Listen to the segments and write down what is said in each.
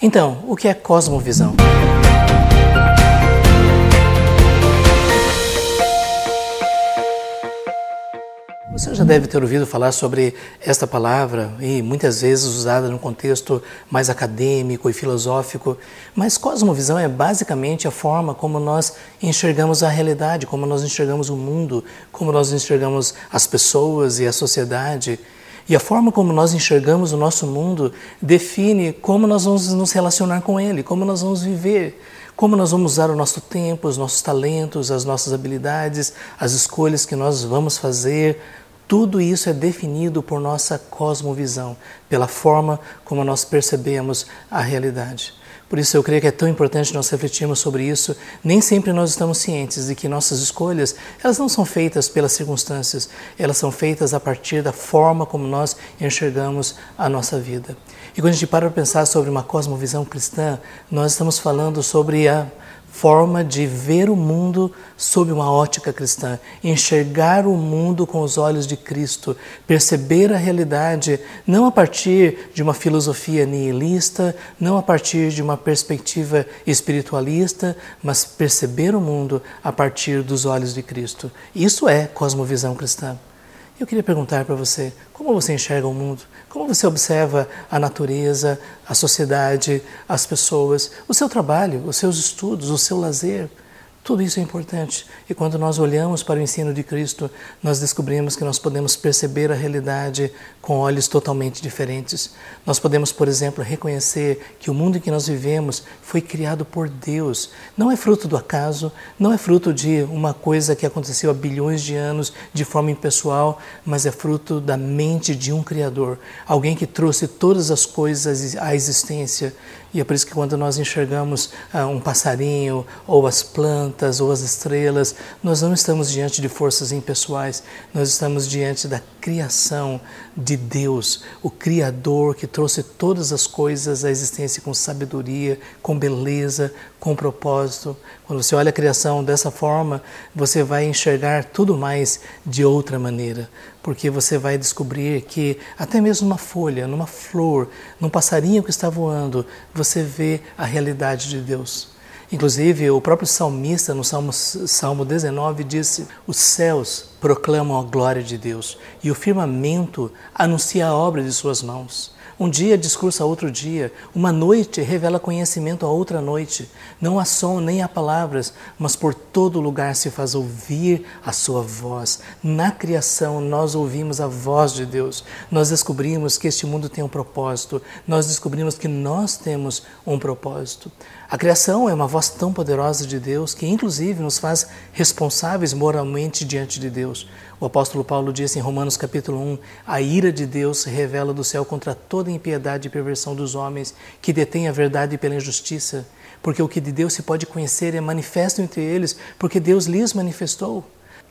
Então, o que é cosmovisão? Você já deve ter ouvido falar sobre esta palavra e muitas vezes usada no contexto mais acadêmico e filosófico, mas cosmovisão é basicamente a forma como nós enxergamos a realidade, como nós enxergamos o mundo, como nós enxergamos as pessoas e a sociedade. E a forma como nós enxergamos o nosso mundo define como nós vamos nos relacionar com ele, como nós vamos viver, como nós vamos usar o nosso tempo, os nossos talentos, as nossas habilidades, as escolhas que nós vamos fazer. Tudo isso é definido por nossa cosmovisão, pela forma como nós percebemos a realidade. Por isso eu creio que é tão importante nós refletirmos sobre isso. Nem sempre nós estamos cientes de que nossas escolhas, elas não são feitas pelas circunstâncias, elas são feitas a partir da forma como nós enxergamos a nossa vida. E quando a gente para para pensar sobre uma cosmovisão cristã, nós estamos falando sobre a forma de ver o mundo sob uma ótica cristã, enxergar o mundo com os olhos de Cristo, perceber a realidade não a partir de uma filosofia nihilista, não a partir de uma perspectiva espiritualista, mas perceber o mundo a partir dos olhos de Cristo. Isso é cosmovisão cristã. Eu queria perguntar para você, como você enxerga o mundo? Como você observa a natureza, a sociedade, as pessoas, o seu trabalho, os seus estudos, o seu lazer? Tudo isso é importante. E quando nós olhamos para o ensino de Cristo, nós descobrimos que nós podemos perceber a realidade com olhos totalmente diferentes. Nós podemos, por exemplo, reconhecer que o mundo em que nós vivemos foi criado por Deus. Não é fruto do acaso, não é fruto de uma coisa que aconteceu há bilhões de anos de forma impessoal, mas é fruto da mente de um Criador, alguém que trouxe todas as coisas à existência. E é por isso que quando nós enxergamos ah, um passarinho, ou as plantas, ou as estrelas, nós não estamos diante de forças impessoais, nós estamos diante da criação de Deus, o Criador que trouxe todas as coisas à existência com sabedoria, com beleza, com propósito. Quando você olha a criação dessa forma, você vai enxergar tudo mais de outra maneira, porque você vai descobrir que até mesmo numa folha, numa flor, num passarinho que está voando, você vê a realidade de Deus. Inclusive, o próprio salmista, no Salmo, Salmo 19, disse: Os céus proclamam a glória de Deus e o firmamento anuncia a obra de Suas mãos. Um dia discursa a outro dia, uma noite revela conhecimento a outra noite. Não há som nem há palavras, mas por todo lugar se faz ouvir a sua voz. Na criação nós ouvimos a voz de Deus. Nós descobrimos que este mundo tem um propósito. Nós descobrimos que nós temos um propósito. A criação é uma voz tão poderosa de Deus que, inclusive, nos faz responsáveis moralmente diante de Deus. O apóstolo Paulo disse em Romanos capítulo 1: A ira de Deus se revela do céu contra toda impiedade e perversão dos homens que detêm a verdade pela injustiça, porque o que de Deus se pode conhecer é manifesto entre eles, porque Deus lhes manifestou.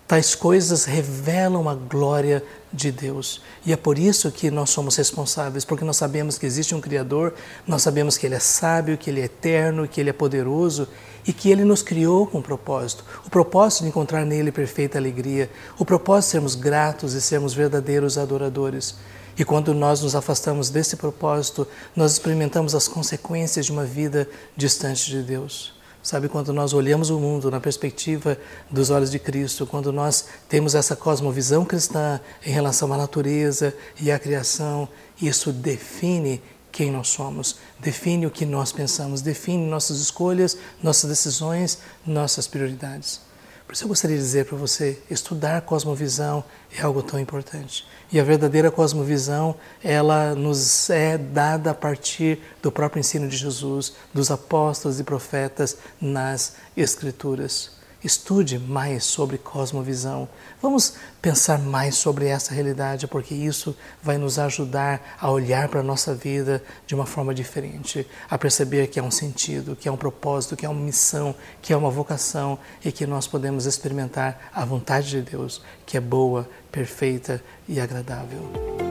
Tais coisas revelam a glória de Deus. E é por isso que nós somos responsáveis, porque nós sabemos que existe um Criador, nós sabemos que Ele é sábio, que Ele é eterno, que Ele é poderoso e que Ele nos criou com um propósito. O propósito de encontrar nele perfeita alegria, o propósito de sermos gratos e sermos verdadeiros adoradores. E quando nós nos afastamos desse propósito, nós experimentamos as consequências de uma vida distante de Deus. Sabe, quando nós olhamos o mundo na perspectiva dos olhos de Cristo, quando nós temos essa cosmovisão cristã em relação à natureza e à criação, isso define quem nós somos, define o que nós pensamos, define nossas escolhas, nossas decisões, nossas prioridades. Por isso eu gostaria de dizer para você, estudar cosmovisão é algo tão importante. E a verdadeira cosmovisão, ela nos é dada a partir do próprio ensino de Jesus, dos apóstolos e profetas nas Escrituras. Estude mais sobre cosmovisão. Vamos pensar mais sobre essa realidade, porque isso vai nos ajudar a olhar para a nossa vida de uma forma diferente, a perceber que há um sentido, que há um propósito, que há uma missão, que há uma vocação e que nós podemos experimentar a vontade de Deus, que é boa, perfeita e agradável.